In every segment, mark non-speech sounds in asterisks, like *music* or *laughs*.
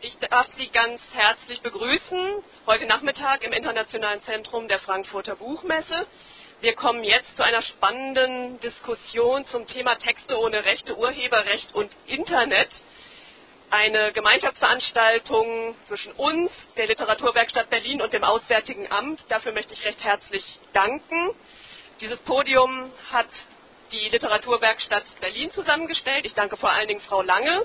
Ich darf Sie ganz herzlich begrüßen, heute Nachmittag im Internationalen Zentrum der Frankfurter Buchmesse. Wir kommen jetzt zu einer spannenden Diskussion zum Thema Texte ohne Rechte, Urheberrecht und Internet. Eine Gemeinschaftsveranstaltung zwischen uns, der Literaturwerkstatt Berlin und dem Auswärtigen Amt. Dafür möchte ich recht herzlich danken. Dieses Podium hat die Literaturwerkstatt Berlin zusammengestellt. Ich danke vor allen Dingen Frau Lange,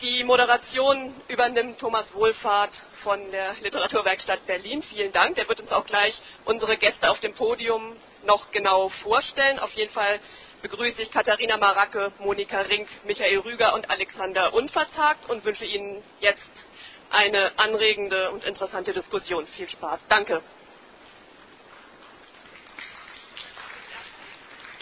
die Moderation übernimmt Thomas Wohlfahrt von der Literaturwerkstatt Berlin. Vielen Dank. Der wird uns auch gleich unsere Gäste auf dem Podium noch genau vorstellen. Auf jeden Fall begrüße ich Katharina Maracke, Monika Rink, Michael Rüger und Alexander Unverzagt und wünsche Ihnen jetzt eine anregende und interessante Diskussion. Viel Spaß. Danke.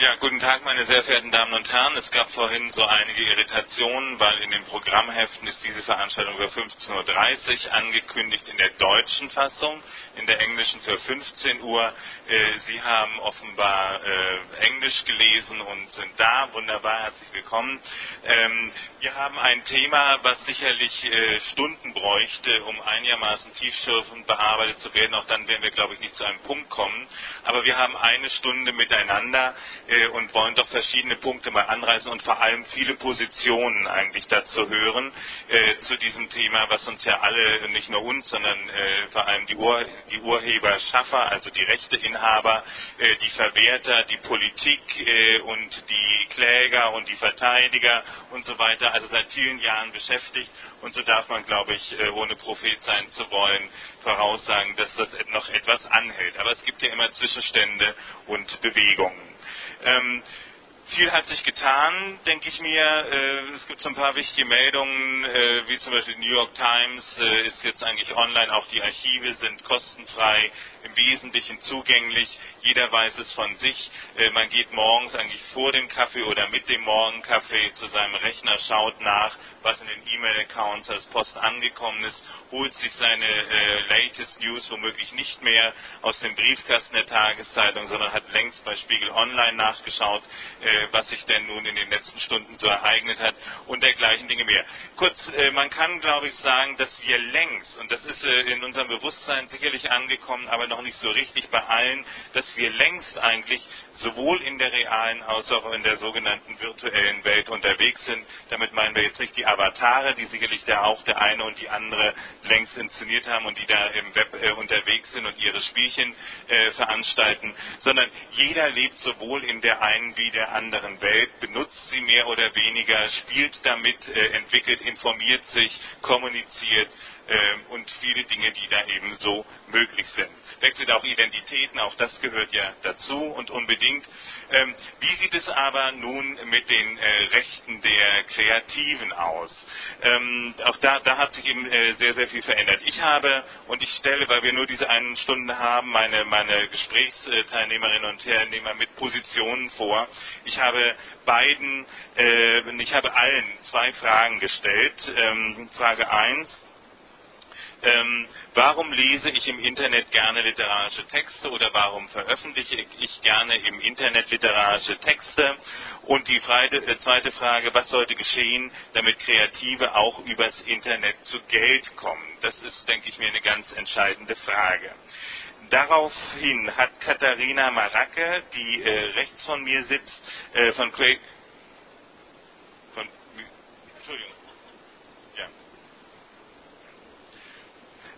Ja, guten Tag, meine sehr verehrten Damen und Herren. Es gab vorhin so einige Irritationen, weil in den Programmheften ist diese Veranstaltung für 15.30 Uhr angekündigt in der deutschen Fassung, in der englischen für 15 Uhr. Äh, Sie haben offenbar äh, Englisch gelesen und sind da. Wunderbar, herzlich willkommen. Ähm, wir haben ein Thema, was sicherlich äh, Stunden bräuchte, um einigermaßen tiefschürfend bearbeitet zu werden. Auch dann werden wir, glaube ich, nicht zu einem Punkt kommen. Aber wir haben eine Stunde miteinander äh, und wollen doch verschiedene Punkte mal anreißen und vor allem viele Positionen eigentlich dazu hören äh, zu diesem Thema, was uns ja alle, nicht nur uns, sondern äh, vor allem die, Ur, die Urheber, also die Rechteinhaber, äh, die Verwerter, die Politik äh, und die Kläger und die Verteidiger und so weiter, also seit vielen Jahren beschäftigt und so darf man, glaube ich, äh, ohne Prophet sein zu wollen, voraussagen, dass das noch etwas anhält. Aber es gibt ja immer Zwischenstände und Bewegungen. um, viel hat sich getan, denke ich mir. Äh, es gibt so ein paar wichtige Meldungen, äh, wie zum Beispiel New York Times äh, ist jetzt eigentlich online, auch die Archive sind kostenfrei, im Wesentlichen zugänglich. Jeder weiß es von sich. Man geht morgens eigentlich vor dem Kaffee oder mit dem Morgenkaffee zu seinem Rechner, schaut nach, was in den E-Mail-Accounts als Post angekommen ist, holt sich seine latest News womöglich nicht mehr aus dem Briefkasten der Tageszeitung, sondern hat längst bei Spiegel Online nachgeschaut, was sich denn nun in den letzten Stunden so ereignet hat und dergleichen Dinge mehr. Kurz, äh, man kann, glaube ich, sagen, dass wir längst, und das ist äh, in unserem Bewusstsein sicherlich angekommen, aber noch nicht so richtig bei allen, dass wir längst eigentlich sowohl in der realen als auch in der sogenannten virtuellen Welt unterwegs sind. Damit meinen wir jetzt nicht die Avatare, die sicherlich der auch der eine und die andere längst inszeniert haben und die da im Web äh, unterwegs sind und ihre Spielchen äh, veranstalten, sondern jeder lebt sowohl in der einen wie der anderen Welt, benutzt sie mehr oder weniger, spielt damit, äh, entwickelt, informiert sich, kommuniziert und viele Dinge, die da eben so möglich sind. Wechselt auch Identitäten, auch das gehört ja dazu und unbedingt. Ähm, wie sieht es aber nun mit den äh, Rechten der Kreativen aus? Ähm, auch da, da hat sich eben äh, sehr, sehr viel verändert. Ich habe, und ich stelle, weil wir nur diese eine Stunde haben, meine, meine Gesprächsteilnehmerinnen und Teilnehmer mit Positionen vor. Ich habe beiden, äh, ich habe allen zwei Fragen gestellt. Ähm, Frage 1 ähm, warum lese ich im Internet gerne literarische Texte oder warum veröffentliche ich gerne im Internet literarische Texte? Und die äh, zweite Frage, was sollte geschehen, damit Kreative auch übers Internet zu Geld kommen? Das ist, denke ich mir, eine ganz entscheidende Frage. Daraufhin hat Katharina Maracke, die äh, rechts von mir sitzt, äh, von Craig,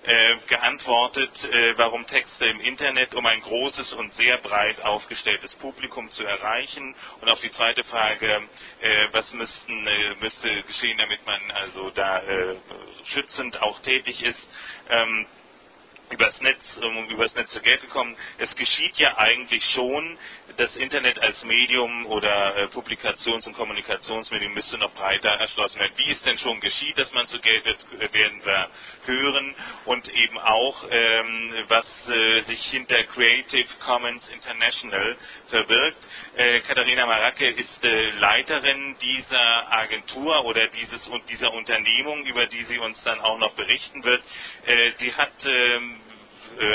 äh, geantwortet, äh, warum Texte im Internet, um ein großes und sehr breit aufgestelltes Publikum zu erreichen. Und auf die zweite Frage, äh, was müssten, äh, müsste geschehen, damit man also da äh, schützend auch tätig ist. Ähm, übers Netz, um übers Netz zu Geld gekommen. Es geschieht ja eigentlich schon, das Internet als Medium oder äh, Publikations- und Kommunikationsmedium müsste noch breiter erschlossen werden. Wie es denn schon geschieht, dass man zu Geld wird, äh, werden wir hören und eben auch, ähm, was äh, sich hinter Creative Commons International verbirgt. Äh, Katharina Maracke ist äh, Leiterin dieser Agentur oder dieses und dieser Unternehmung, über die sie uns dann auch noch berichten wird. Äh, sie hat ähm, äh,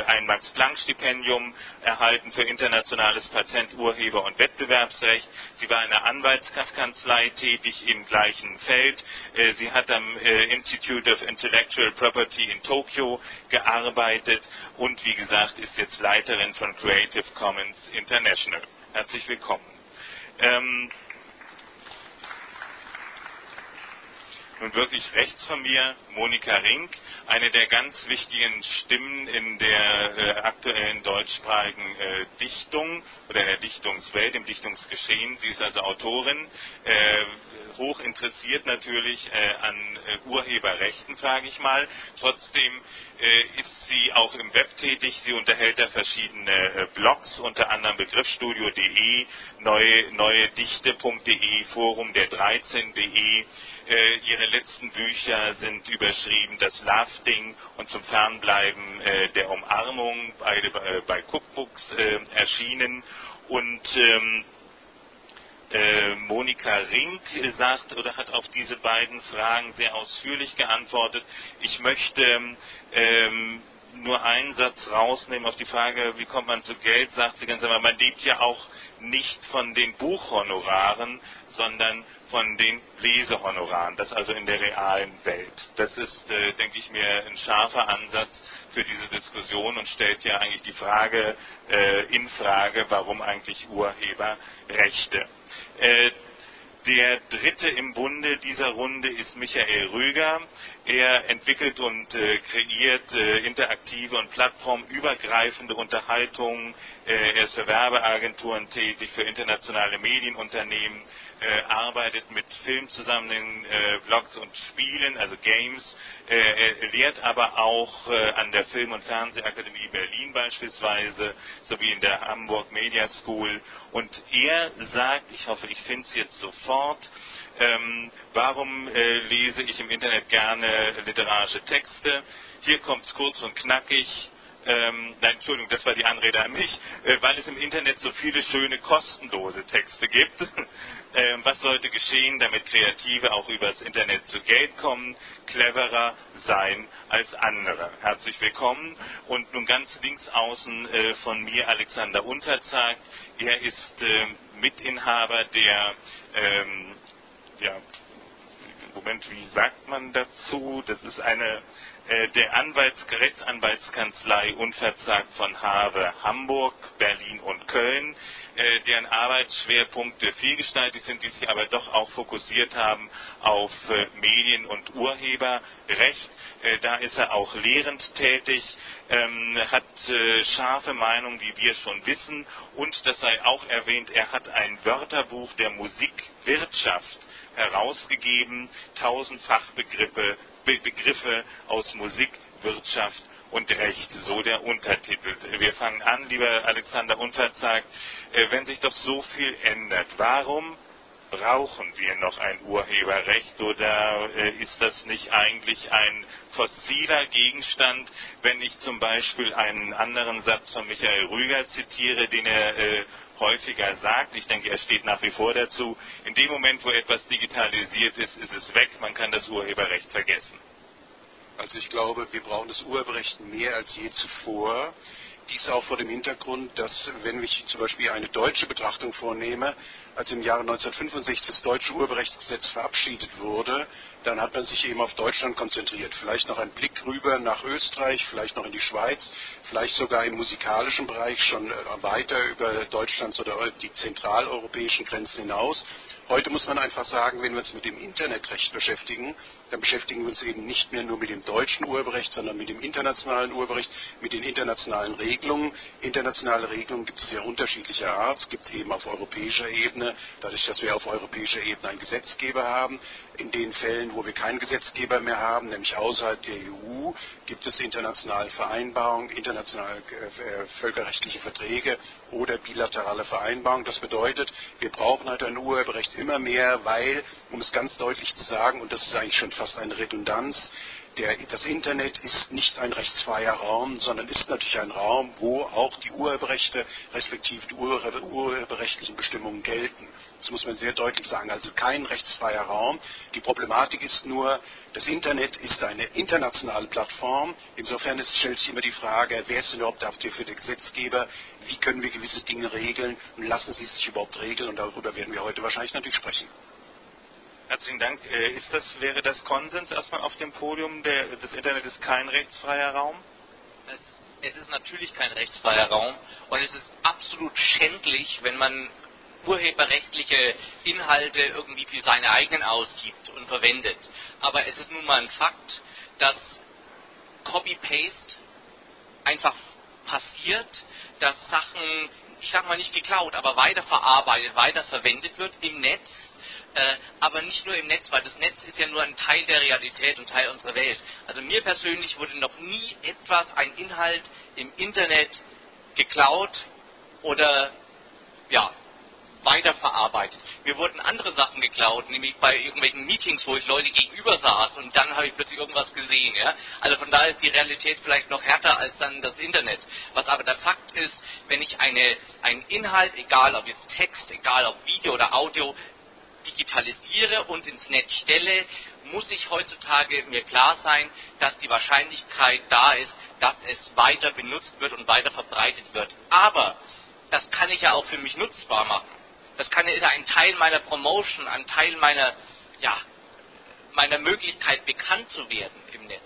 ein Max-Planck-Stipendium erhalten für internationales Patent, Urheber- und Wettbewerbsrecht. Sie war in einer Anwaltskanzlei tätig im gleichen Feld. Äh, sie hat am äh, Institute of Intellectual Property in Tokio gearbeitet und wie gesagt ist jetzt Leiterin von Creative Commons International. Herzlich willkommen. Ähm, nun wirklich rechts von mir Monika Rink, eine der ganz wichtigen Stimmen in der äh, aktuellen deutschsprachigen äh, Dichtung oder in der Dichtungswelt, im Dichtungsgeschehen. Sie ist also Autorin, äh, hoch interessiert natürlich äh, an äh, Urheberrechten, sage ich mal. Trotzdem äh, ist sie auch im Web tätig. Sie unterhält da verschiedene Blogs, unter anderem Begriffsstudio.de, neue, neuedichte.de, Forum der 13.de. ihre letzten Bücher sind überschrieben Das Love-Ding und zum Fernbleiben der Umarmung, beide bei Cookbooks erschienen. Und ähm, äh, Monika Rink sagt oder hat auf diese beiden Fragen sehr ausführlich geantwortet. Ich möchte ähm, nur einen Satz rausnehmen auf die Frage, wie kommt man zu Geld, sagt sie ganz einfach, man lebt ja auch nicht von den Buchhonoraren, sondern von den Lesehonoraren, das also in der realen Welt. Das ist, äh, denke ich mir, ein scharfer Ansatz für diese Diskussion und stellt ja eigentlich die Frage äh, in Frage, warum eigentlich Urheberrechte. Äh, der dritte im Bunde dieser Runde ist Michael Rüger. Er entwickelt und äh, kreiert äh, interaktive und plattformübergreifende Unterhaltungen. Äh, er ist für Werbeagenturen tätig, für internationale Medienunternehmen, äh, arbeitet mit Filmzusammenhängen, äh, Blogs und Spielen, also Games. Äh, er lehrt aber auch äh, an der Film- und Fernsehakademie Berlin beispielsweise, sowie in der Hamburg Media School. Und er sagt, ich hoffe, ich finde es jetzt sofort, ähm, warum äh, lese ich im Internet gerne literarische Texte? Hier kommt es kurz und knackig ähm, nein, Entschuldigung, das war die Anrede an mich, äh, weil es im Internet so viele schöne kostenlose Texte gibt. *laughs* ähm, was sollte geschehen, damit Kreative auch übers Internet zu Geld kommen, cleverer sein als andere? Herzlich willkommen und nun ganz links außen äh, von mir Alexander Unterzagt. Er ist äh, Mitinhaber der ähm, ja, Moment, wie sagt man dazu? Das ist eine äh, der Anwalts Rechtsanwaltskanzlei Unverzagt von Have Hamburg, Berlin und Köln, äh, deren Arbeitsschwerpunkte vielgestaltig sind, die sich aber doch auch fokussiert haben auf äh, Medien- und Urheberrecht. Da ist er auch lehrend tätig, ähm, hat scharfe Meinungen, wie wir schon wissen, und das sei auch erwähnt, er hat ein Wörterbuch der Musikwirtschaft herausgegeben, tausend Fachbegriffe Begriffe aus Musik, Wirtschaft und Recht, so der Untertitel. Wir fangen an, lieber Alexander Unterzag, äh, wenn sich doch so viel ändert, warum brauchen wir noch ein Urheberrecht oder äh, ist das nicht eigentlich ein fossiler Gegenstand, wenn ich zum Beispiel einen anderen Satz von Michael Rüger zitiere, den er äh, häufiger sagt, ich denke, er steht nach wie vor dazu, in dem Moment, wo etwas digitalisiert ist, ist es weg, man kann das Urheberrecht vergessen. Also ich glaube, wir brauchen das Urheberrecht mehr als je zuvor. Dies auch vor dem Hintergrund, dass wenn ich zum Beispiel eine deutsche Betrachtung vornehme, als im Jahre 1965 das deutsche Urheberrechtsgesetz verabschiedet wurde, dann hat man sich eben auf Deutschland konzentriert. Vielleicht noch ein Blick rüber nach Österreich, vielleicht noch in die Schweiz, vielleicht sogar im musikalischen Bereich schon äh, weiter über Deutschlands oder die zentraleuropäischen Grenzen hinaus. Heute muss man einfach sagen, wenn wir uns mit dem Internetrecht beschäftigen, dann beschäftigen wir uns eben nicht mehr nur mit dem deutschen Urheberrecht, sondern mit dem internationalen Urheberrecht, mit den internationalen Regelungen. Internationale Regelungen gibt es ja unterschiedlicher Art. Es gibt eben auf europäischer Ebene, dadurch, dass wir auf europäischer Ebene einen Gesetzgeber haben, in den Fällen, wo wir keinen Gesetzgeber mehr haben, nämlich außerhalb der EU, gibt es internationale Vereinbarungen, internationale äh, völkerrechtliche Verträge oder bilaterale Vereinbarungen. Das bedeutet, wir brauchen halt ein Urheberrecht immer mehr, weil, um es ganz deutlich zu sagen, und das ist eigentlich schon fast eine Redundanz, der, das Internet ist nicht ein rechtsfreier Raum, sondern ist natürlich ein Raum, wo auch die Urheberrechte respektive die urheberrechtlichen Bestimmungen gelten. Das muss man sehr deutlich sagen. Also kein rechtsfreier Raum. Die Problematik ist nur, das Internet ist eine internationale Plattform. Insofern ist, stellt sich immer die Frage, wer ist denn überhaupt dafür der Gesetzgeber? Wie können wir gewisse Dinge regeln? Und lassen sie sich überhaupt regeln? Und darüber werden wir heute wahrscheinlich natürlich sprechen. Herzlichen Dank. Äh, ist das, wäre das Konsens erstmal auf dem Podium? Der, das Internet ist kein rechtsfreier Raum? Es, es ist natürlich kein rechtsfreier Raum und es ist absolut schändlich, wenn man urheberrechtliche Inhalte irgendwie für seine eigenen ausgibt und verwendet. Aber es ist nun mal ein Fakt, dass Copy-Paste einfach passiert, dass Sachen, ich sag mal nicht geklaut, aber weiterverarbeitet, weiterverwendet wird im Netz äh, aber nicht nur im Netz, weil das Netz ist ja nur ein Teil der Realität und Teil unserer Welt. Also mir persönlich wurde noch nie etwas, ein Inhalt im Internet geklaut oder ja, weiterverarbeitet. Mir wurden andere Sachen geklaut, nämlich bei irgendwelchen Meetings, wo ich Leute gegenüber saß und dann habe ich plötzlich irgendwas gesehen. Ja? Also von daher ist die Realität vielleicht noch härter als dann das Internet. Was aber der Fakt ist, wenn ich eine, einen Inhalt, egal ob jetzt Text, egal ob Video oder Audio, digitalisiere und ins Netz stelle, muss ich heutzutage mir klar sein, dass die Wahrscheinlichkeit da ist, dass es weiter benutzt wird und weiter verbreitet wird. Aber das kann ich ja auch für mich nutzbar machen. Das kann ja ein Teil meiner Promotion, ein Teil meiner, ja, meiner Möglichkeit bekannt zu werden im Netz.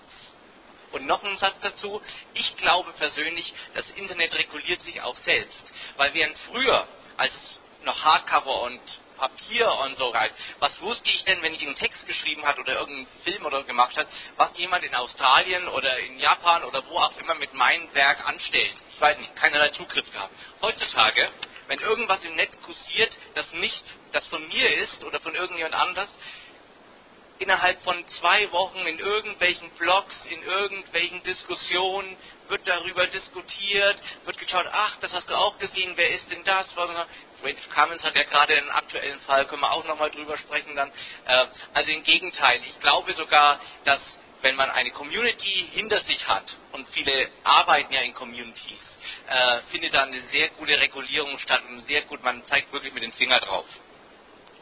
Und noch ein Satz dazu. Ich glaube persönlich, das Internet reguliert sich auch selbst. Weil während früher, als noch Hardcover und Papier und so weiter. Was wusste ich denn, wenn ich einen Text geschrieben hat oder irgendeinen Film oder gemacht hat, was jemand in Australien oder in Japan oder wo auch immer mit meinem Werk anstellt? Ich weiß nicht, keinerlei Zugriff gehabt. Heutzutage, wenn irgendwas im Netz kursiert, das nicht das von mir ist oder von irgendjemand anders, innerhalb von zwei Wochen in irgendwelchen Blogs, in irgendwelchen Diskussionen wird darüber diskutiert, wird geschaut, ach, das hast du auch gesehen, wer ist denn das? Wade Cummins hat ja gerade einen aktuellen Fall, können wir auch nochmal drüber sprechen dann. Äh, also im Gegenteil, ich glaube sogar, dass wenn man eine Community hinter sich hat, und viele arbeiten ja in Communities, äh, findet da eine sehr gute Regulierung statt und sehr gut, man zeigt wirklich mit dem Finger drauf.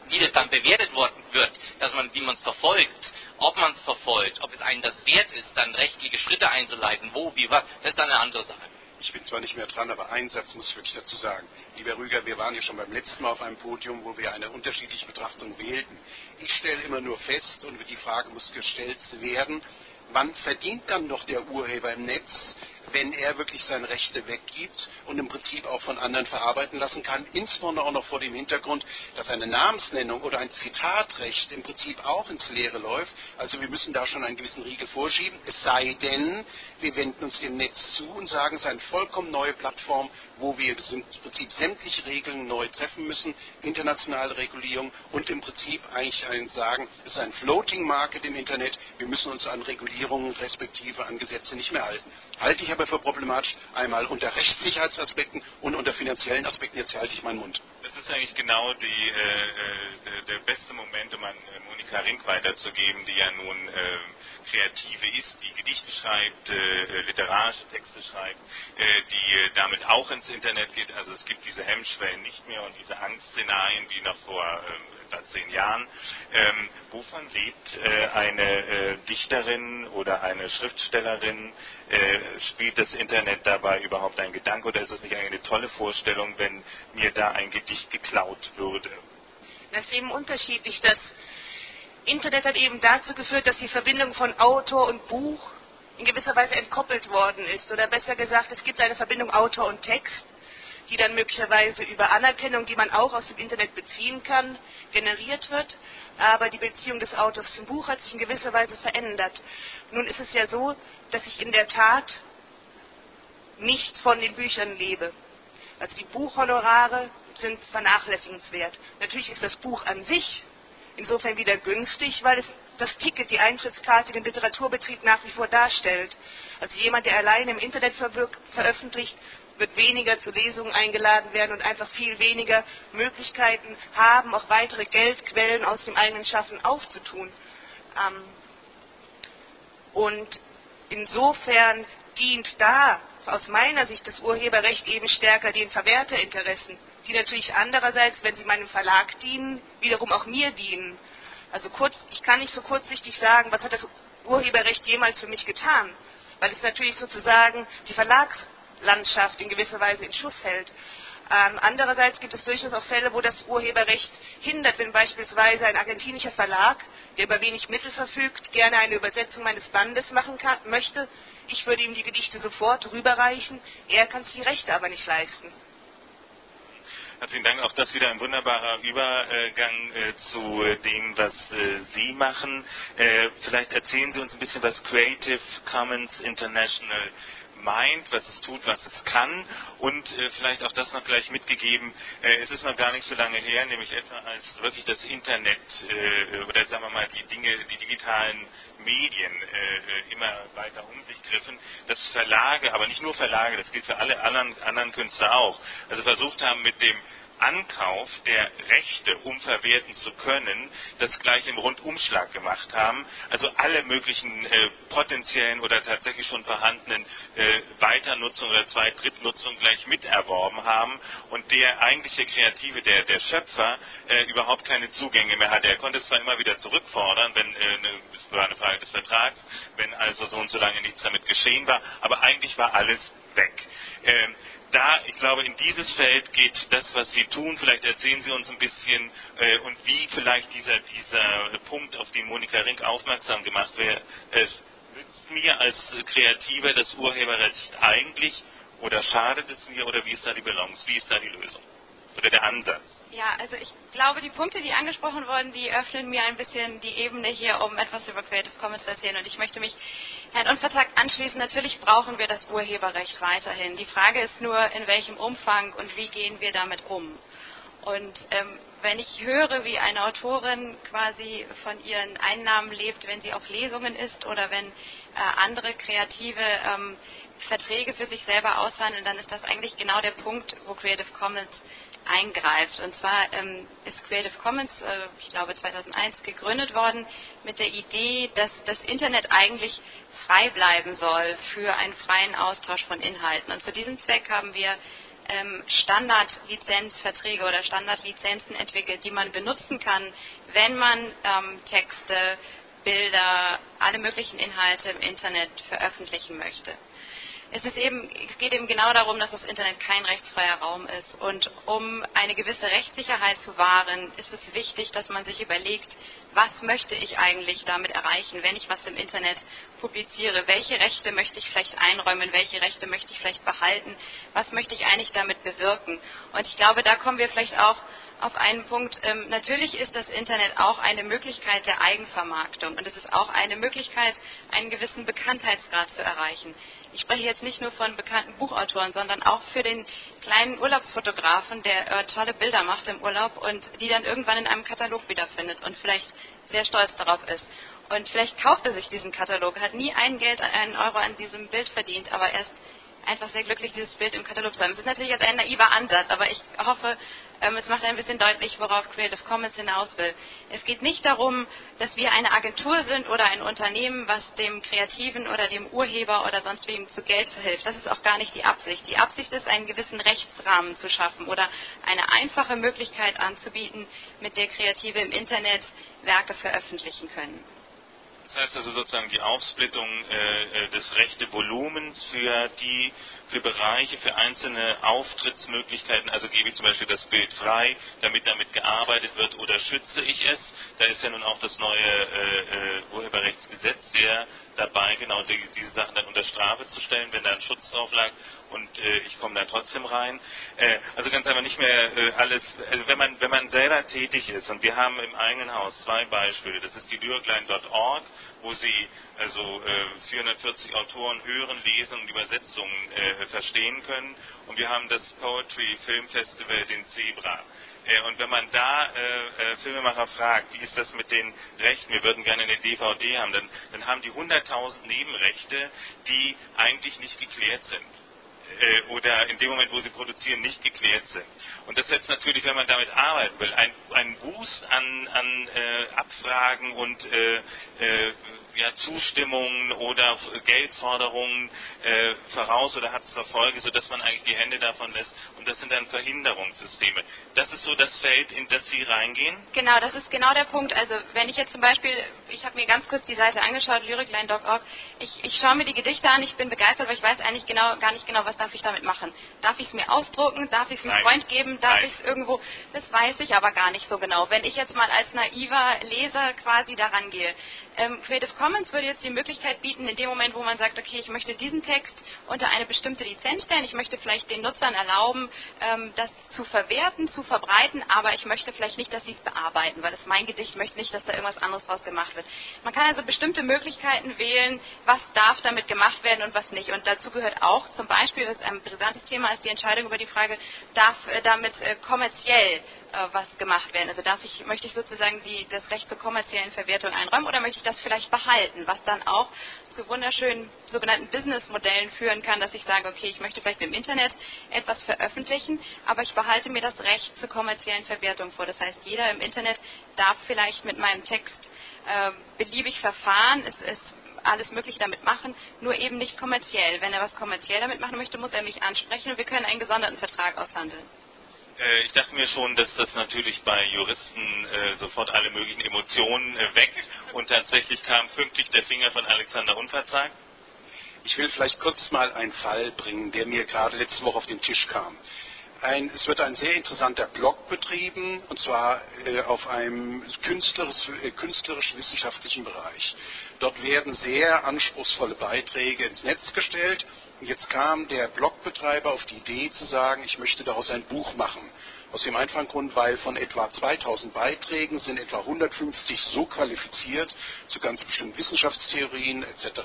Wie das dann bewertet worden wird, dass man, wie man es verfolgt, ob man es verfolgt, ob es einem das wert ist, dann rechtliche Schritte einzuleiten, wo, wie, was, das ist dann eine andere Sache. Ich bin zwar nicht mehr dran, aber einen Satz muss ich wirklich dazu sagen. Lieber Rüger, wir waren ja schon beim letzten Mal auf einem Podium, wo wir eine unterschiedliche Betrachtung wählten. Ich stelle immer nur fest, und die Frage muss gestellt werden, wann verdient dann noch der Urheber im Netz, wenn er wirklich seine Rechte weggibt und im Prinzip auch von anderen verarbeiten lassen kann, insbesondere auch noch vor dem Hintergrund, dass eine Namensnennung oder ein Zitatrecht im Prinzip auch ins Leere läuft. Also wir müssen da schon einen gewissen Riegel vorschieben, es sei denn, wir wenden uns dem Netz zu und sagen, es ist eine vollkommen neue Plattform, wo wir im Prinzip sämtliche Regeln neu treffen müssen, internationale Regulierung und im Prinzip eigentlich sagen, es ist ein Floating Market im Internet, wir müssen uns an Regulierungen respektive an Gesetze nicht mehr halten. Halte ich aber für problematisch, einmal unter Rechtssicherheitsaspekten und unter finanziellen Aspekten. Jetzt halte ich meinen Mund. Das ist eigentlich genau die, äh, äh der, beste Moment, um an äh, Monika Rink weiterzugeben, die ja nun äh, Kreative ist, die Gedichte schreibt, äh, äh literarische Texte schreibt, die damit auch ins Internet geht. Also es gibt diese Hemmschwellen nicht mehr und diese Angstszenarien wie noch vor etwa zehn Jahren. Ähm, wovon lebt äh, eine äh, Dichterin oder eine Schriftstellerin? Äh, spielt das Internet dabei überhaupt ein Gedanke oder ist es nicht eine tolle Vorstellung, wenn mir da ein Gedicht geklaut würde? Das ist eben unterschiedlich. Das Internet hat eben dazu geführt, dass die Verbindung von Autor und Buch in gewisser Weise entkoppelt worden ist. Oder besser gesagt, es gibt eine Verbindung Autor und Text die dann möglicherweise über Anerkennung, die man auch aus dem Internet beziehen kann, generiert wird. Aber die Beziehung des Autors zum Buch hat sich in gewisser Weise verändert. Nun ist es ja so, dass ich in der Tat nicht von den Büchern lebe. Also die Buchhonorare sind vernachlässigenswert. Natürlich ist das Buch an sich insofern wieder günstig, weil es das Ticket, die Eintrittskarte den Literaturbetrieb nach wie vor darstellt. Also jemand, der allein im Internet veröffentlicht, wird weniger zu Lesungen eingeladen werden und einfach viel weniger Möglichkeiten haben, auch weitere Geldquellen aus dem eigenen Schaffen aufzutun. Ähm, Und insofern dient da aus meiner Sicht das Urheberrecht eben stärker den Verwerterinteressen, die natürlich andererseits, wenn sie meinem Verlag dienen, wiederum auch mir dienen. Also kurz, ich kann nicht so kurzsichtig sagen, was hat das Urheberrecht jemals für mich getan, weil es natürlich sozusagen die Verlagslandschaft in gewisser Weise in Schuss hält. Ähm, andererseits gibt es durchaus auch Fälle, wo das Urheberrecht hindert, wenn beispielsweise ein argentinischer Verlag, der über wenig Mittel verfügt, gerne eine Übersetzung meines Bandes machen kann, möchte. Ich würde ihm die Gedichte sofort rüberreichen, er kann sich die Rechte aber nicht leisten. Herzlichen Dank. Auch das wieder ein wunderbarer Übergang äh, zu dem, was äh, Sie machen. Äh, vielleicht erzählen Sie uns ein bisschen, was Creative Commons International meint, was es tut, was es kann und äh, vielleicht auch das noch gleich mitgegeben. Äh, es ist noch gar nicht so lange her, nämlich etwa als wirklich das Internet äh, oder sagen wir mal die Dinge, die digitalen Medien äh, immer weiter um sich griffen, dass Verlage, aber nicht nur Verlage, das gilt für alle anderen, anderen Künstler auch, also versucht haben mit dem Ankauf der Rechte, um verwerten zu können, das gleich im Rundumschlag gemacht haben. Also alle möglichen äh, potenziellen oder tatsächlich schon vorhandenen äh, Weiternutzung oder Zweitdrittnutzung gleich miterworben haben und der eigentliche Kreative, der, der Schöpfer, äh, überhaupt keine Zugänge mehr hatte. Er konnte es zwar immer wieder zurückfordern, wenn, äh, ne, das war eine Frage des Vertrags, wenn also so und so lange nichts damit geschehen war, aber eigentlich war alles weg. Ähm, da, ich glaube, in dieses Feld geht das, was Sie tun. Vielleicht erzählen Sie uns ein bisschen äh, und wie vielleicht dieser, dieser Punkt, auf den Monika Rink aufmerksam gemacht wird. Es nützt mir als Kreativer das Urheberrecht eigentlich oder schadet es mir oder wie ist da die Balance? Wie ist da die Lösung? Oder der Ansatz? Ja, also ich glaube, die Punkte, die angesprochen wurden, die öffnen mir ein bisschen die Ebene hier, um etwas über Creative Commons zu erzählen. Und ich möchte mich Herrn Unvertag anschließen. Natürlich brauchen wir das Urheberrecht weiterhin. Die Frage ist nur, in welchem Umfang und wie gehen wir damit um. Und ähm, wenn ich höre, wie eine Autorin quasi von ihren Einnahmen lebt, wenn sie auf Lesungen ist oder wenn äh, andere Kreative ähm, Verträge für sich selber aushandeln, dann ist das eigentlich genau der Punkt, wo Creative Commons eingreift. Und zwar ähm, ist Creative Commons, äh, ich glaube 2001, gegründet worden mit der Idee, dass das Internet eigentlich frei bleiben soll für einen freien Austausch von Inhalten. Und zu diesem Zweck haben wir ähm, Standardlizenzverträge oder Standardlizenzen entwickelt, die man benutzen kann, wenn man ähm, Texte, Bilder, alle möglichen Inhalte im Internet veröffentlichen möchte es, ist eben, es geht eben genau darum, dass das Internet kein rechtsfreier Raum ist. Und um eine gewisse Rechtssicherheit zu wahren, ist es wichtig, dass man sich überlegt, was möchte ich eigentlich damit erreichen, wenn ich was im Internet publiziere? Welche Rechte möchte ich vielleicht einräumen? Welche Rechte möchte ich vielleicht behalten? Was möchte ich eigentlich damit bewirken? Und ich glaube, da kommen wir vielleicht auch auf einen Punkt. Ähm, natürlich ist das Internet auch eine Möglichkeit der Eigenvermarktung und es ist auch eine Möglichkeit, einen gewissen Bekanntheitsgrad zu erreichen. Ich spreche jetzt nicht nur von bekannten Buchautoren, sondern auch für den kleinen Urlaubsfotografen, der äh, tolle Bilder macht im Urlaub und die dann irgendwann in einem Katalog wiederfindet und vielleicht sehr stolz darauf ist. Und vielleicht kauft er sich diesen Katalog, hat nie ein Geld, einen Euro an diesem Bild verdient, aber er ist einfach sehr glücklich, dieses Bild im Katalog zu haben. Das ist natürlich jetzt ein naiver Ansatz, aber ich hoffe, ähm, es macht ein bisschen deutlich, worauf Creative Commons hinaus will. Es geht nicht darum, dass wir eine Agentur sind oder ein Unternehmen, was dem Kreativen oder dem Urheber oder sonst wem zu Geld verhilft. Das ist auch gar nicht die Absicht. Die Absicht ist, einen gewissen Rechtsrahmen zu schaffen oder eine einfache Möglichkeit anzubieten, mit der Kreative im Internet Werke veröffentlichen können. Das heißt also sozusagen die Aufsplittung äh, äh, des Rechtevolumens für die für Bereiche, für einzelne Auftrittsmöglichkeiten, also gebe ich zum Beispiel das Bild frei, damit damit gearbeitet wird oder schütze ich es. Da ist ja nun auch das neue äh, äh, Urheberrechtsgesetz sehr dabei, genau die, diese Sachen dann unter Strafe zu stellen, wenn da ein Schutz drauf lag und äh, ich komme da trotzdem rein. Äh, also ganz einfach nicht mehr äh, alles, also wenn man wenn man selber tätig ist und wir haben im eigenen Haus zwei Beispiele, das ist die lyrikline.org, wo Sie also 440 äh, Autoren hören, lesen und Übersetzungen äh, verstehen können und wir haben das Poetry Film Festival, den Zebra. Äh, und wenn man da äh, Filmemacher fragt, wie ist das mit den Rechten, wir würden gerne eine DVD haben, dann, dann haben die 100.000 Nebenrechte, die eigentlich nicht geklärt sind. Äh, oder in dem Moment, wo sie produzieren, nicht geklärt sind. Und das setzt natürlich, wenn man damit arbeiten will, einen Boost an, an äh, Abfragen und äh, äh, ja, Zustimmungen oder Geldforderungen äh, voraus oder hat es zur Folge, sodass man eigentlich die Hände davon lässt. Und das sind dann Verhinderungssysteme. Das ist so das Feld, in das Sie reingehen? Genau, das ist genau der Punkt. Also wenn ich jetzt zum Beispiel, ich habe mir ganz kurz die Seite angeschaut, lyricline.org, ich, ich schaue mir die Gedichte an, ich bin begeistert, aber ich weiß eigentlich genau, gar nicht genau, was darf ich damit machen. Darf ich es mir ausdrucken? Darf ich es einem Freund geben? Darf ich es irgendwo? Das weiß ich aber gar nicht so genau. Wenn ich jetzt mal als naiver Leser quasi daran gehe, ähm, Creative Commons würde jetzt die Möglichkeit bieten, in dem Moment, wo man sagt, okay, ich möchte diesen Text unter eine bestimmte Lizenz stellen, ich möchte vielleicht den Nutzern erlauben, ähm, das zu verwerten, zu verbreiten, aber ich möchte vielleicht nicht, dass sie es bearbeiten, weil es mein Gedicht möchte nicht, dass da irgendwas anderes draus gemacht wird. Man kann also bestimmte Möglichkeiten wählen, was darf damit gemacht werden und was nicht. Und dazu gehört auch zum Beispiel, was ein brisantes Thema ist, die Entscheidung über die Frage, darf äh, damit äh, kommerziell was gemacht werden. Also darf ich, möchte ich sozusagen die, das Recht zur kommerziellen Verwertung einräumen oder möchte ich das vielleicht behalten, was dann auch zu wunderschönen sogenannten Businessmodellen führen kann, dass ich sage, okay, ich möchte vielleicht im Internet etwas veröffentlichen, aber ich behalte mir das Recht zur kommerziellen Verwertung vor. Das heißt, jeder im Internet darf vielleicht mit meinem Text äh, beliebig verfahren, es ist alles Mögliche damit machen, nur eben nicht kommerziell. Wenn er was kommerziell damit machen möchte, muss er mich ansprechen und wir können einen gesonderten Vertrag aushandeln. Äh, ich dachte mir schon, dass das natürlich bei Juristen äh, sofort alle möglichen Emotionen äh, weckt und tatsächlich kam pünktlich der Finger von Alexander Unverzagt. Ich will vielleicht kurz mal einen Fall bringen, der mir gerade letzte Woche auf den Tisch kam. Ein, es wird ein sehr interessanter Blog betrieben, und zwar äh, auf einem künstlerisch-wissenschaftlichen Bereich. Dort werden sehr anspruchsvolle Beiträge ins Netz gestellt Jetzt kam der Blogbetreiber auf die Idee zu sagen, ich möchte daraus ein Buch machen. Aus dem einfachen Grund, weil von etwa 2000 Beiträgen sind etwa 150 so qualifiziert zu ganz bestimmten Wissenschaftstheorien etc.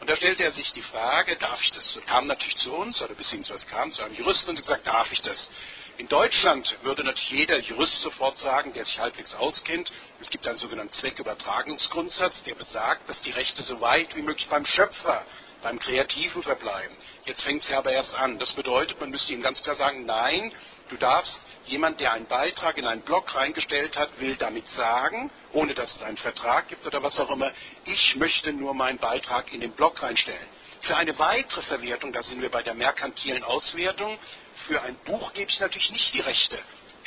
Und da stellte er sich die Frage, darf ich das? Und kam natürlich zu uns, oder beziehungsweise kam zu einem Juristen und gesagt, darf ich das? In Deutschland würde natürlich jeder Jurist sofort sagen, der sich halbwegs auskennt, es gibt einen sogenannten Zweckübertragungsgrundsatz, der besagt, dass die Rechte so weit wie möglich beim Schöpfer beim Kreativen verbleiben. Jetzt fängt es ja aber erst an. Das bedeutet, man müsste ihm ganz klar sagen, nein, du darfst, jemand, der einen Beitrag in einen Blog reingestellt hat, will damit sagen, ohne dass es einen Vertrag gibt oder was auch immer, ich möchte nur meinen Beitrag in den Blog reinstellen. Für eine weitere Verwertung, da sind wir bei der merkantilen Auswertung, für ein Buch gebe ich natürlich nicht die Rechte.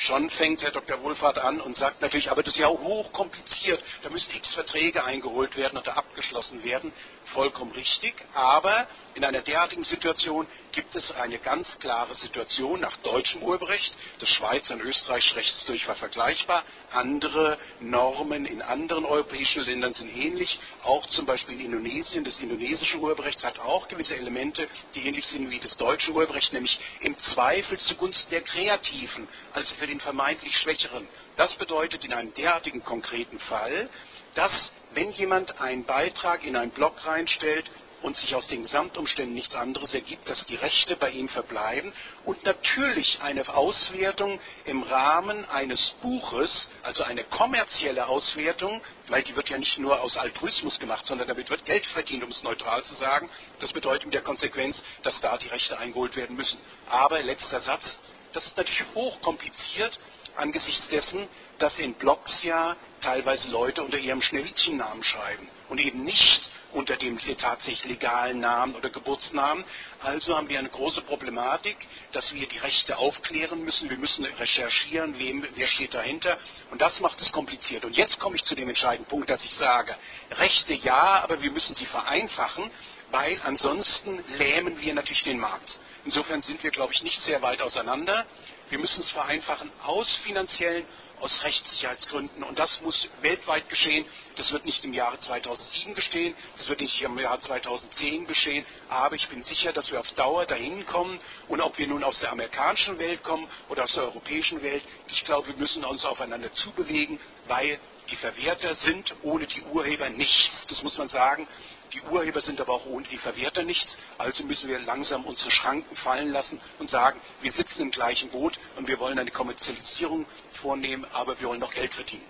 Schon fängt Herr Dr. Wohlfahrt an und sagt natürlich, aber das ist ja hochkompliziert, da müssen x Verträge eingeholt werden oder abgeschlossen werden. Vollkommen richtig, aber in einer derartigen Situation gibt es eine ganz klare Situation nach deutschem Urheberrecht. Das Schweizer und Österreichische Rechtsdurch war vergleichbar. Andere Normen in anderen europäischen Ländern sind ähnlich. Auch zum Beispiel in Indonesien. Das indonesische Urheberrecht hat auch gewisse Elemente, die ähnlich sind wie das deutsche Urheberrecht, nämlich im Zweifel zugunsten der Kreativen, also für den vermeintlich Schwächeren. Das bedeutet in einem derartigen konkreten Fall, dass wenn jemand einen Beitrag in einen Blog reinstellt, und sich aus den Gesamtumständen nichts anderes ergibt, dass die Rechte bei ihm verbleiben und natürlich eine Auswertung im Rahmen eines Buches, also eine kommerzielle Auswertung, weil die wird ja nicht nur aus Altruismus gemacht, sondern damit wird Geld verdient, um es neutral zu sagen. Das bedeutet mit der Konsequenz, dass da die Rechte eingeholt werden müssen. Aber letzter Satz, das ist natürlich hochkompliziert angesichts dessen, dass in Blogs ja teilweise Leute unter ihrem Schneewittchennamen schreiben und eben nicht unter dem tatsächlich legalen Namen oder Geburtsnamen. Also haben wir eine große Problematik, dass wir die Rechte aufklären müssen. Wir müssen recherchieren, wem, wer steht dahinter. Und das macht es kompliziert. Und jetzt komme ich zu dem entscheidenden Punkt, dass ich sage, Rechte ja, aber wir müssen sie vereinfachen, weil ansonsten lähmen wir natürlich den Markt. Insofern sind wir, glaube ich, nicht sehr weit auseinander. Wir müssen es vereinfachen aus finanziellen aus Rechtssicherheitsgründen. Und das muss weltweit geschehen. Das wird nicht im Jahre 2007 geschehen, das wird nicht im Jahr 2010 geschehen. Aber ich bin sicher, dass wir auf Dauer dahin kommen. Und ob wir nun aus der amerikanischen Welt kommen oder aus der europäischen Welt, ich glaube, wir müssen uns aufeinander zubewegen, weil die Verwerter sind ohne die Urheber nichts. Das muss man sagen. Die Urheber sind aber auch ohne die Verwerter nichts. Also müssen wir langsam unsere Schranken fallen lassen und sagen, wir sitzen im gleichen Boot und wir wollen eine Kommerzialisierung vornehmen, aber wir wollen noch Geld verdienen.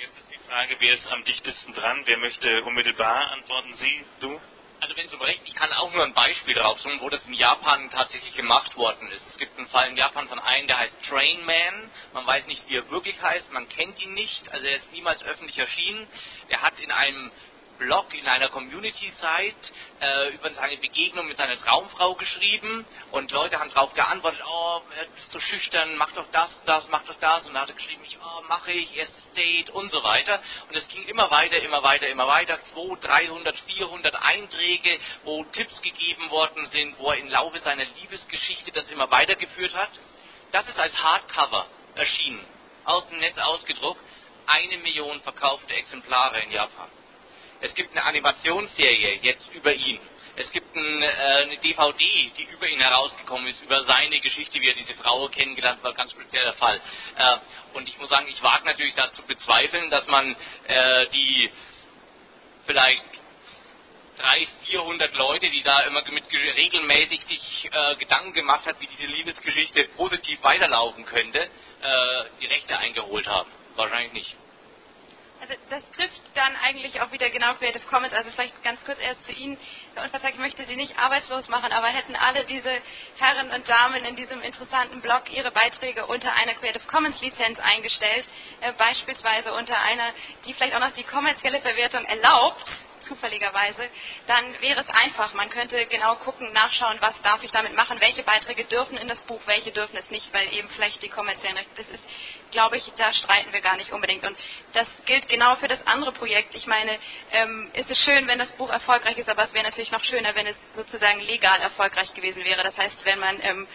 Jetzt ist die Frage, wer ist am dichtesten dran? Wer möchte unmittelbar antworten? Sie? Du? Also wenn Sie so recht, ich kann auch nur ein Beispiel draufsuchen, wo das in Japan tatsächlich gemacht worden ist. Es gibt einen Fall in Japan von einem, der heißt Trainman. Man weiß nicht, wie er wirklich heißt, man kennt ihn nicht, also er ist niemals öffentlich erschienen. Er hat in einem Blog in einer Community-Site äh, über seine Begegnung mit seiner Traumfrau geschrieben. Und Leute haben darauf geantwortet, oh, er ist so schüchtern, mach doch das, das, mach doch das. Und dann hat er geschrieben, oh, mache ich, erstes Date und so weiter. Und es ging immer weiter, immer weiter, immer weiter, 200, 300, 400 Einträge, wo Tipps gegeben worden sind, wo er im Laufe seiner Liebesgeschichte das immer weitergeführt hat. Das ist als Hardcover erschienen, aus dem Netz ausgedruckt, eine Million verkaufte Exemplare in Japan. Es gibt eine Animationsserie jetzt über ihn. Es gibt ein, äh, eine DVD, die über ihn herausgekommen ist, über seine Geschichte, wie er diese Frau kennengelernt war, ganz spezieller Fall. Äh, und ich muss sagen, ich wage natürlich dazu bezweifeln, dass man äh, die vielleicht 300, 400 Leute, die da immer mit regelmäßig sich äh, Gedanken gemacht hat, wie diese Liebesgeschichte positiv weiterlaufen könnte, äh, die Rechte eingeholt haben. Wahrscheinlich nicht. Also das trifft dann eigentlich auch wieder genau Creative Commons. Also vielleicht ganz kurz erst zu Ihnen. Herr Unverzagt, ich möchte Sie nicht arbeitslos machen, aber hätten alle diese Herren und Damen in diesem interessanten Blog ihre Beiträge unter einer Creative Commons Lizenz eingestellt, äh, beispielsweise unter einer, die vielleicht auch noch die kommerzielle Verwertung erlaubt, zufälligerweise, dann wäre es einfach. Man könnte genau gucken, nachschauen, was darf ich damit machen, welche Beiträge dürfen in das Buch, welche dürfen es nicht, weil eben vielleicht die kommerziellen Rechte, das ist glaube ich, da streiten wir gar nicht unbedingt. Und das gilt genau für das andere Projekt. Ich meine, ähm, ist es schön, wenn das Buch erfolgreich ist, aber es wäre natürlich noch schöner, wenn es sozusagen legal erfolgreich gewesen wäre. Das heißt, wenn man ähm,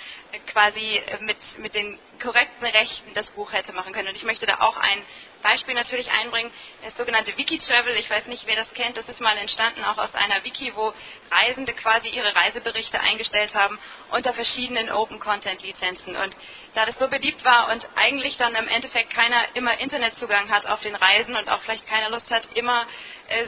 quasi mit, mit den korrekten Rechten das Buch hätte machen können. Und ich möchte da auch ein Beispiel natürlich einbringen, das sogenannte Wiki-Travel. Ich weiß nicht, wer das kennt. Das ist mal entstanden auch aus einer Wiki, wo Reisende quasi ihre Reiseberichte eingestellt haben unter verschiedenen Open-Content-Lizenzen. Und da das so beliebt war und eigentlich dann im Endeffekt keiner immer Internetzugang hat auf den Reisen und auch vielleicht keine Lust hat, immer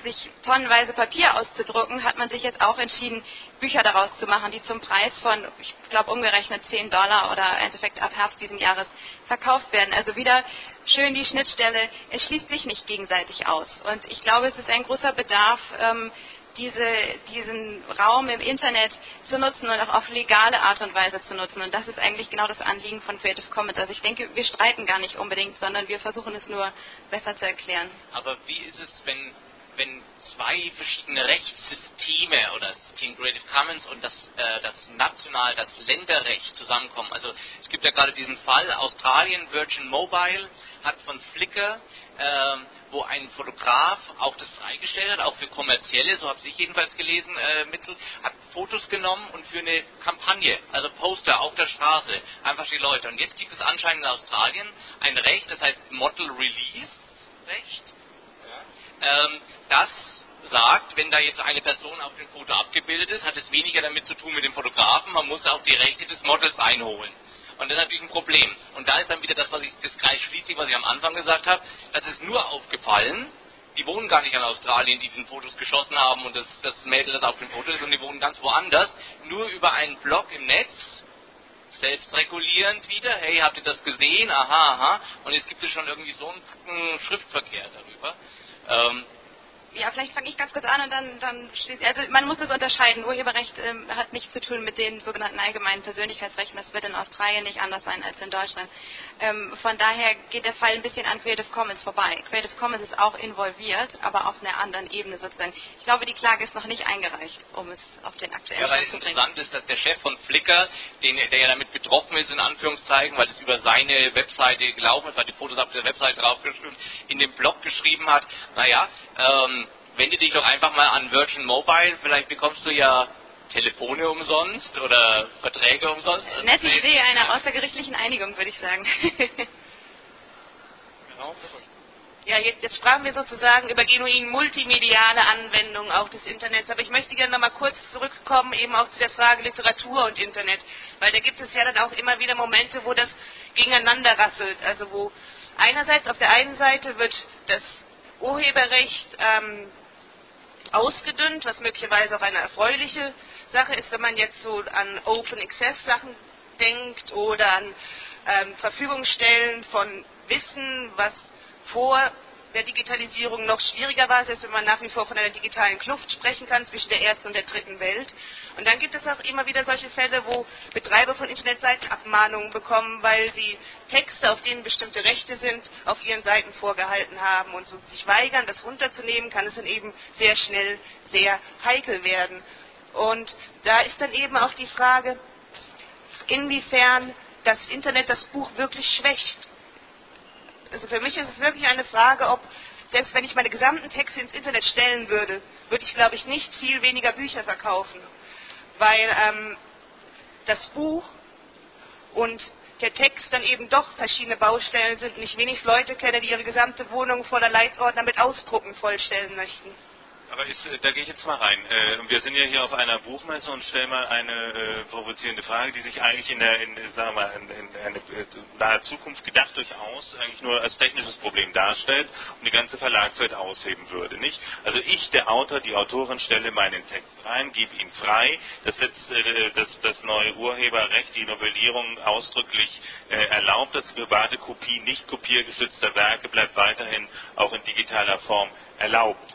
sich tonnenweise Papier auszudrucken, hat man sich jetzt auch entschieden, Bücher daraus zu machen, die zum Preis von, ich glaube, umgerechnet 10 Dollar oder im Endeffekt ab Herbst diesen Jahres verkauft werden. Also wieder schön die Schnittstelle, es schließt sich nicht gegenseitig aus. Und ich glaube, es ist ein großer Bedarf, ähm, diese, diesen Raum im Internet zu nutzen und auch auf legale Art und Weise zu nutzen. Und das ist eigentlich genau das Anliegen von Creative Commons. Also ich denke, wir streiten gar nicht unbedingt, sondern wir versuchen es nur besser zu erklären. Aber wie ist es, wenn, wenn zwei verschiedene Rechtssysteme oder das System Creative Commons und das, äh, das National, das Länderrecht zusammenkommen? Also es gibt ja gerade diesen Fall, Australien, Virgin Mobile hat von Flickr äh, wo ein Fotograf auch das freigestellt hat, auch für kommerzielle, so habe ich jedenfalls gelesen, äh, Mittel, hat Fotos genommen und für eine Kampagne, also Poster auf der Straße, einfach die Leute. Und jetzt gibt es anscheinend in Australien ein Recht, das heißt Model Release Recht, ähm, das sagt, wenn da jetzt eine Person auf dem Foto abgebildet ist, hat es weniger damit zu tun mit dem Fotografen, man muss auch die Rechte des Models einholen. Und das ist natürlich ein Problem. Und da ist dann wieder das, was ich, das Kreis schließlich, was ich am Anfang gesagt habe, das ist nur aufgefallen, die wohnen gar nicht in Australien, die diesen Fotos geschossen haben und das, das Mädel, das auf dem Foto ist, und die wohnen ganz woanders, nur über einen Blog im Netz, selbstregulierend wieder, hey, habt ihr das gesehen? Aha, aha. Und jetzt gibt es schon irgendwie so einen Schriftverkehr darüber. Ähm, ja, vielleicht fange ich ganz kurz an und dann, dann also man muss es unterscheiden. Urheberrecht ähm, hat nichts zu tun mit den sogenannten allgemeinen Persönlichkeitsrechten. Das wird in Australien nicht anders sein als in Deutschland. Ähm, von daher geht der Fall ein bisschen an Creative Commons vorbei. Creative Commons ist auch involviert, aber auf einer anderen Ebene sozusagen. Ich glaube, die Klage ist noch nicht eingereicht, um es auf den aktuellen ja, Stand zu bringen. Interessant ist, dass der Chef von Flickr, den, der ja damit betroffen ist, in Anführungszeichen, weil es über seine Webseite gelaufen ist, weil die Fotos auf der Webseite draufgeschrieben, in dem Blog geschrieben hat, naja, ähm, wende dich doch einfach mal an Virgin Mobile, vielleicht bekommst du ja Telefone umsonst oder Verträge umsonst. Nette Idee einer außergerichtlichen Einigung, würde ich sagen. *laughs* genau. Ja, jetzt, jetzt, sprachen wir sozusagen über genuin multimediale Anwendungen auch des Internets, aber ich möchte gerne noch mal kurz zurückkommen eben auch zu der Frage Literatur und Internet, weil da gibt es ja dann auch immer wieder Momente, wo das gegeneinander rasselt, also wo einerseits auf der einen Seite wird das Urheberrecht ähm, ausgedünnt, was möglicherweise auch eine erfreuliche Sache ist, wenn man jetzt so an Open Access Sachen denkt oder an ähm, Verfügung stellen von Wissen, was vor der Digitalisierung noch schwieriger war, selbst wenn man nach wie vor von einer digitalen Kluft sprechen kann zwischen der ersten und der dritten Welt. Und dann gibt es auch immer wieder solche Fälle, wo Betreiber von Internetseiten Abmahnungen bekommen, weil sie Texte, auf denen bestimmte Rechte sind, auf ihren Seiten vorgehalten haben und so sich weigern, das runterzunehmen, kann es dann eben sehr schnell sehr heikel werden. Und da ist dann eben auch die Frage, inwiefern das Internet das Buch wirklich schwächt. Also für mich ist es wirklich eine Frage, ob selbst wenn ich meine gesamten Texte ins Internet stellen würde, würde ich, glaube ich, nicht viel weniger Bücher verkaufen. Weil ähm, das Buch und der Text dann eben doch verschiedene Baustellen sind und ich wenig Leute kenne, die ihre gesamte Wohnung voller Leitsordner mit Ausdrucken vollstellen möchten. Aber ist, äh, da gehe ich jetzt mal rein. Äh, wir sind ja hier auf einer Buchmesse und stellen mal eine äh, provozierende Frage, die sich eigentlich in der, in, sagen wir mal, in, in eine äh, nahe Zukunft gedacht durchaus eigentlich nur als technisches Problem darstellt und die ganze Verlagswelt ausheben würde, nicht? Also ich, der Autor, die Autorin, stelle meinen Text rein, gebe ihn frei. Das setzt das, das neue Urheberrecht, die Novellierung ausdrücklich erlaubt. Das private Kopie nicht kopiergeschützter Werke bleibt weiterhin auch in digitaler Form erlaubt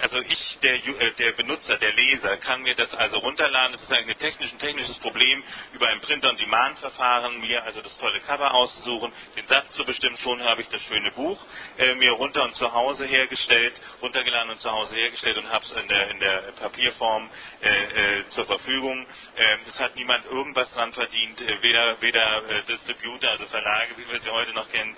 also ich, der, äh, der Benutzer, der Leser, kann mir das also runterladen. Das ist ein technisch, technisches Problem, über ein Print-on-Demand-Verfahren mir also das tolle Cover auszusuchen, den Satz zu bestimmen, schon habe ich das schöne Buch äh, mir runter und zu Hause hergestellt, runtergeladen und zu Hause hergestellt und habe es in der, in der Papierform äh, äh, zur Verfügung. Ähm, es hat niemand irgendwas dran verdient, äh, weder, weder äh, Distributor, also Verlage, wie wir sie heute noch kennen,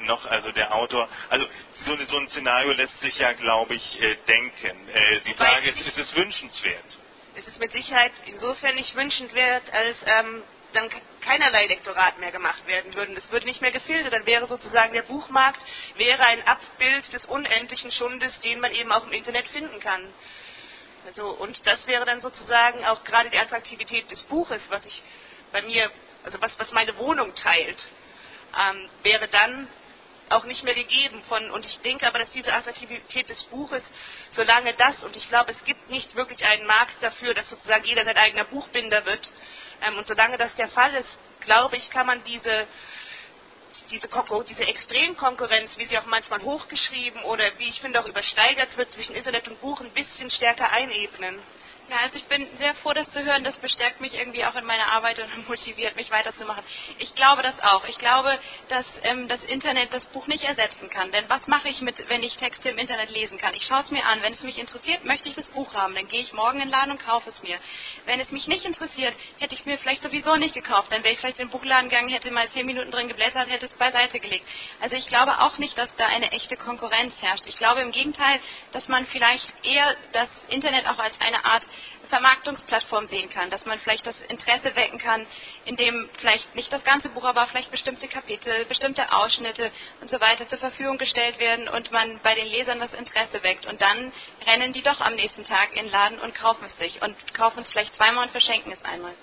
noch also der Autor. Also so, so ein Szenario lässt sich ja, glaube ich, denken. Äh, die Frage ist, ist es wünschenswert? Es ist mit Sicherheit insofern nicht wünschenswert, als ähm, dann keinerlei Lektorat mehr gemacht werden würden. Es würde nicht mehr gefiltert. Dann wäre sozusagen der Buchmarkt wäre ein Abbild des unendlichen Schundes, den man eben auch im Internet finden kann. Also, und das wäre dann sozusagen auch gerade die Attraktivität des Buches, was ich bei mir, also was, was meine Wohnung teilt, ähm, wäre dann auch nicht mehr gegeben von, und ich denke aber, dass diese Attraktivität des Buches, solange das, und ich glaube, es gibt nicht wirklich einen Markt dafür, dass sozusagen jeder sein eigener Buchbinder wird, ähm, und solange das der Fall ist, glaube ich, kann man diese, diese, diese Extremkonkurrenz, wie sie auch manchmal hochgeschrieben oder wie ich finde auch übersteigert wird zwischen Internet und Buch, ein bisschen stärker einebnen. Ja, also ich bin sehr froh, das zu hören. Das bestärkt mich irgendwie auch in meiner Arbeit und *laughs* motiviert mich weiterzumachen. Ich glaube das auch. Ich glaube, dass ähm, das Internet das Buch nicht ersetzen kann. Denn was mache ich mit, wenn ich Texte im Internet lesen kann? Ich schaue es mir an. Wenn es mich interessiert, möchte ich das Buch haben. Dann gehe ich morgen in den Laden und kaufe es mir. Wenn es mich nicht interessiert, hätte ich es mir vielleicht sowieso nicht gekauft. Dann wäre ich vielleicht in den Buchladen gegangen, hätte mal zehn Minuten drin geblättert, hätte es beiseite gelegt. Also ich glaube auch nicht, dass da eine echte Konkurrenz herrscht. Ich glaube im Gegenteil, dass man vielleicht eher das Internet auch als eine Art Vermarktungsplattform sehen kann, dass man vielleicht das Interesse wecken kann, indem vielleicht nicht das ganze Buch, aber vielleicht bestimmte Kapitel, bestimmte Ausschnitte und so weiter zur Verfügung gestellt werden und man bei den Lesern das Interesse weckt. Und dann rennen die doch am nächsten Tag in den Laden und kaufen es sich und kaufen es vielleicht zweimal und verschenken es einmal.